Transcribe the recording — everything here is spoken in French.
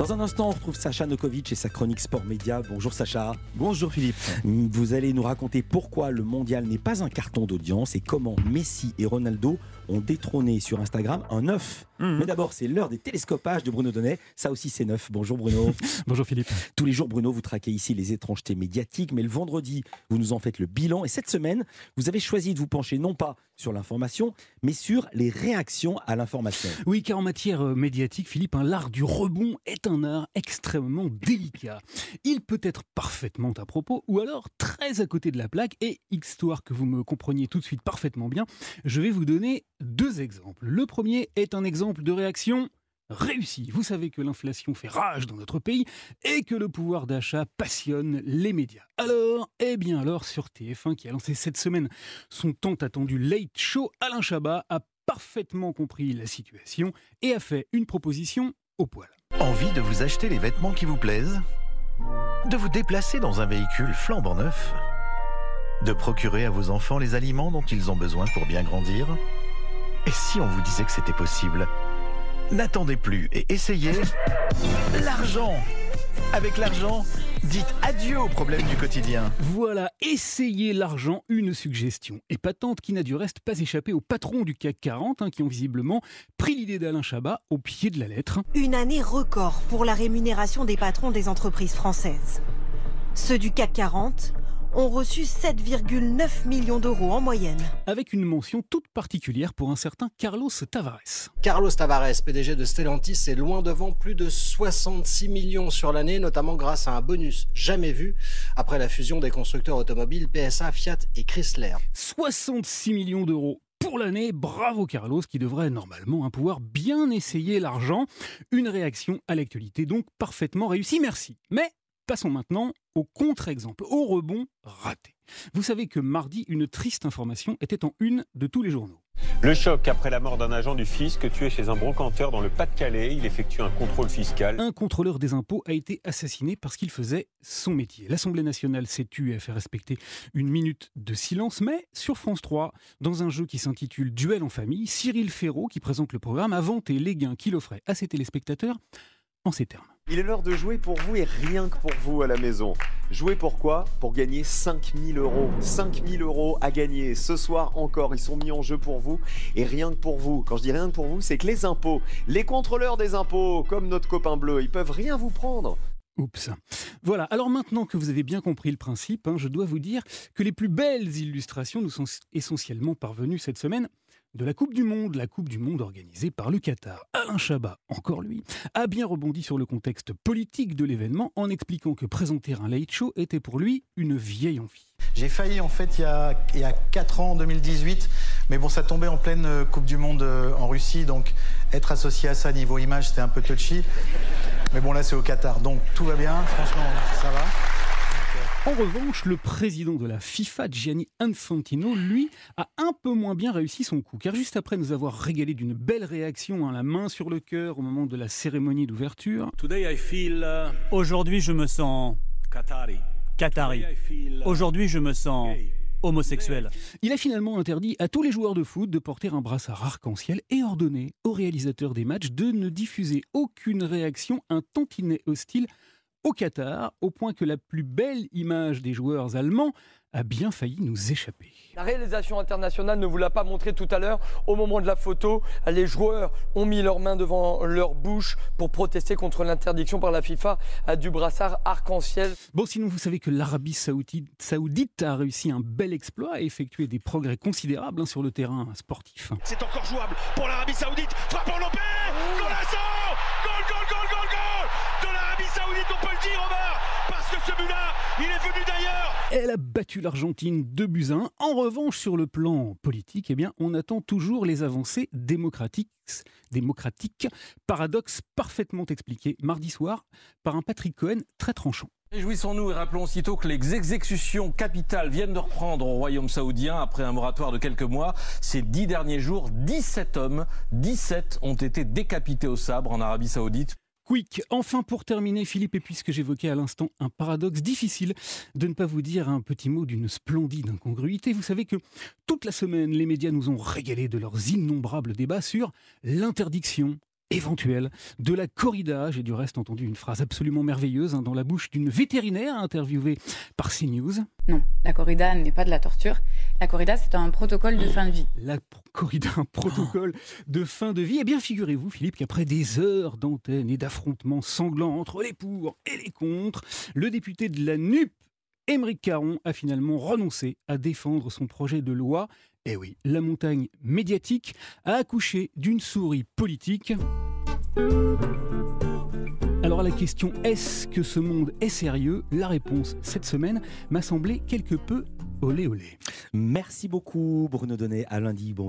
Dans un instant, on retrouve Sacha Nokovic et sa chronique Sport Média. Bonjour Sacha. Bonjour Philippe. Vous allez nous raconter pourquoi le mondial n'est pas un carton d'audience et comment Messi et Ronaldo ont détrôné sur Instagram un œuf. Mhm. Mais d'abord, c'est l'heure des télescopages de Bruno Donnet. Ça aussi, c'est neuf. Bonjour Bruno. Bonjour Philippe. Tous les jours, Bruno, vous traquez ici les étrangetés médiatiques, mais le vendredi, vous nous en faites le bilan. Et cette semaine, vous avez choisi de vous pencher non pas sur l'information, mais sur les réactions à l'information. Oui, car en matière euh, médiatique, Philippe, un l'art du rebond est un art extrêmement délicat. Il peut être parfaitement à propos ou alors très à côté de la plaque. Et histoire que vous me compreniez tout de suite parfaitement bien, je vais vous donner deux exemples. Le premier est un exemple de réaction réussie. Vous savez que l'inflation fait rage dans notre pays et que le pouvoir d'achat passionne les médias. Alors, eh bien alors, sur TF1 qui a lancé cette semaine son tant attendu Late Show, Alain Chabat a parfaitement compris la situation et a fait une proposition au poil. Envie de vous acheter les vêtements qui vous plaisent? De vous déplacer dans un véhicule flambant neuf? De procurer à vos enfants les aliments dont ils ont besoin pour bien grandir? Et si on vous disait que c'était possible? N'attendez plus et essayez l'argent Avec l'argent, dites adieu aux problèmes du quotidien. Voilà, essayez l'argent, une suggestion épatante qui n'a du reste pas échappé aux patrons du CAC 40 hein, qui ont visiblement pris l'idée d'Alain Chabat au pied de la lettre. Une année record pour la rémunération des patrons des entreprises françaises. Ceux du CAC 40 ont reçu 7,9 millions d'euros en moyenne. Avec une mention toute particulière pour un certain Carlos Tavares. Carlos Tavares, PDG de Stellantis, est loin devant plus de 66 millions sur l'année, notamment grâce à un bonus jamais vu après la fusion des constructeurs automobiles PSA, Fiat et Chrysler. 66 millions d'euros pour l'année. Bravo Carlos qui devrait normalement hein, pouvoir bien essayer l'argent. Une réaction à l'actualité donc parfaitement réussie. Merci. Mais passons maintenant au contre-exemple, au rebond raté. Vous savez que mardi, une triste information était en une de tous les journaux. Le choc après la mort d'un agent du fisc tué chez un brocanteur dans le Pas-de-Calais. Il effectue un contrôle fiscal. Un contrôleur des impôts a été assassiné parce qu'il faisait son métier. L'Assemblée nationale s'est tue et a fait respecter une minute de silence, mais sur France 3, dans un jeu qui s'intitule Duel en famille, Cyril Ferraud, qui présente le programme, a vanté les gains qu'il offrait à ses téléspectateurs en ces termes. Il est l'heure de jouer pour vous et rien que pour vous à la maison. Jouer pourquoi Pour gagner 5000 euros. 5000 euros à gagner. Ce soir encore, ils sont mis en jeu pour vous et rien que pour vous. Quand je dis rien que pour vous, c'est que les impôts, les contrôleurs des impôts, comme notre copain bleu, ils peuvent rien vous prendre. Oups. Voilà, alors maintenant que vous avez bien compris le principe, hein, je dois vous dire que les plus belles illustrations nous sont essentiellement parvenues cette semaine de la Coupe du Monde, la Coupe du Monde organisée par le Qatar. Alain Chabat, encore lui, a bien rebondi sur le contexte politique de l'événement en expliquant que présenter un late était pour lui une vieille envie. J'ai failli en fait il y, a, il y a 4 ans, en 2018, mais bon, ça tombait en pleine euh, Coupe du Monde euh, en Russie, donc être associé à ça niveau image, c'était un peu touchy. Mais bon, là, c'est au Qatar, donc tout va bien, franchement, ça va. En revanche, le président de la FIFA, Gianni Infantino, lui, a un peu moins bien réussi son coup. Car juste après nous avoir régalé d'une belle réaction, hein, la main sur le cœur au moment de la cérémonie d'ouverture, Aujourd'hui, je me sens Qatari. Aujourd'hui, je me sens homosexuel. il a finalement interdit à tous les joueurs de foot de porter un brassard arc-en-ciel et ordonné aux réalisateurs des matchs de ne diffuser aucune réaction un tantinet hostile au Qatar, au point que la plus belle image des joueurs allemands a bien failli nous échapper. La réalisation internationale ne vous l'a pas montré tout à l'heure. Au moment de la photo, les joueurs ont mis leurs mains devant leur bouche pour protester contre l'interdiction par la FIFA du brassard arc-en-ciel. Bon, sinon, vous savez que l'Arabie saoudite, a réussi un bel exploit et effectué des progrès considérables hein, sur le terrain sportif. C'est encore jouable pour l'Arabie Saoudite. Frappe en lopé Parce que ce but-là, il est venu d'ailleurs Elle a battu l'Argentine 2 buts à 1. En revanche, sur le plan politique, eh bien, on attend toujours les avancées démocratiques. démocratiques. Paradoxe parfaitement expliqué mardi soir par un Patrick Cohen très tranchant. Réjouissons-nous et rappelons aussitôt que les exécutions capitales viennent de reprendre au royaume saoudien après un moratoire de quelques mois. Ces dix derniers jours, 17 hommes, 17 ont été décapités au sabre en Arabie saoudite. Enfin pour terminer, Philippe, et puisque j'évoquais à l'instant un paradoxe difficile de ne pas vous dire un petit mot d'une splendide incongruité, vous savez que toute la semaine, les médias nous ont régalé de leurs innombrables débats sur l'interdiction éventuelle de la corrida. J'ai du reste entendu une phrase absolument merveilleuse hein, dans la bouche d'une vétérinaire interviewée par CNews. Non, la corrida n'est pas de la torture. La corrida, c'est un protocole de fin de vie. La corrida, un protocole de fin de vie. Eh bien, figurez-vous, Philippe, qu'après des heures d'antenne et d'affrontements sanglants entre les pour et les contre, le député de la NUP, Émeric Caron, a finalement renoncé à défendre son projet de loi. Eh oui, la montagne médiatique a accouché d'une souris politique. Alors à la question est-ce que ce monde est sérieux? La réponse cette semaine m'a semblé quelque peu olé olé. Merci beaucoup Bruno Donnet. À lundi. Bon